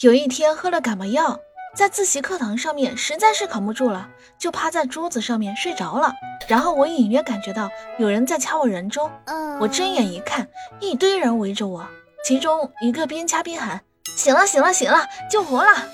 有一天喝了感冒药在自习课堂上面实在是扛不住了就趴在桌子上面睡着了。然后我隐约感觉到有人在掐我人中我睁眼一看一堆人围着我其中一个边掐边喊醒了醒了醒了救活了！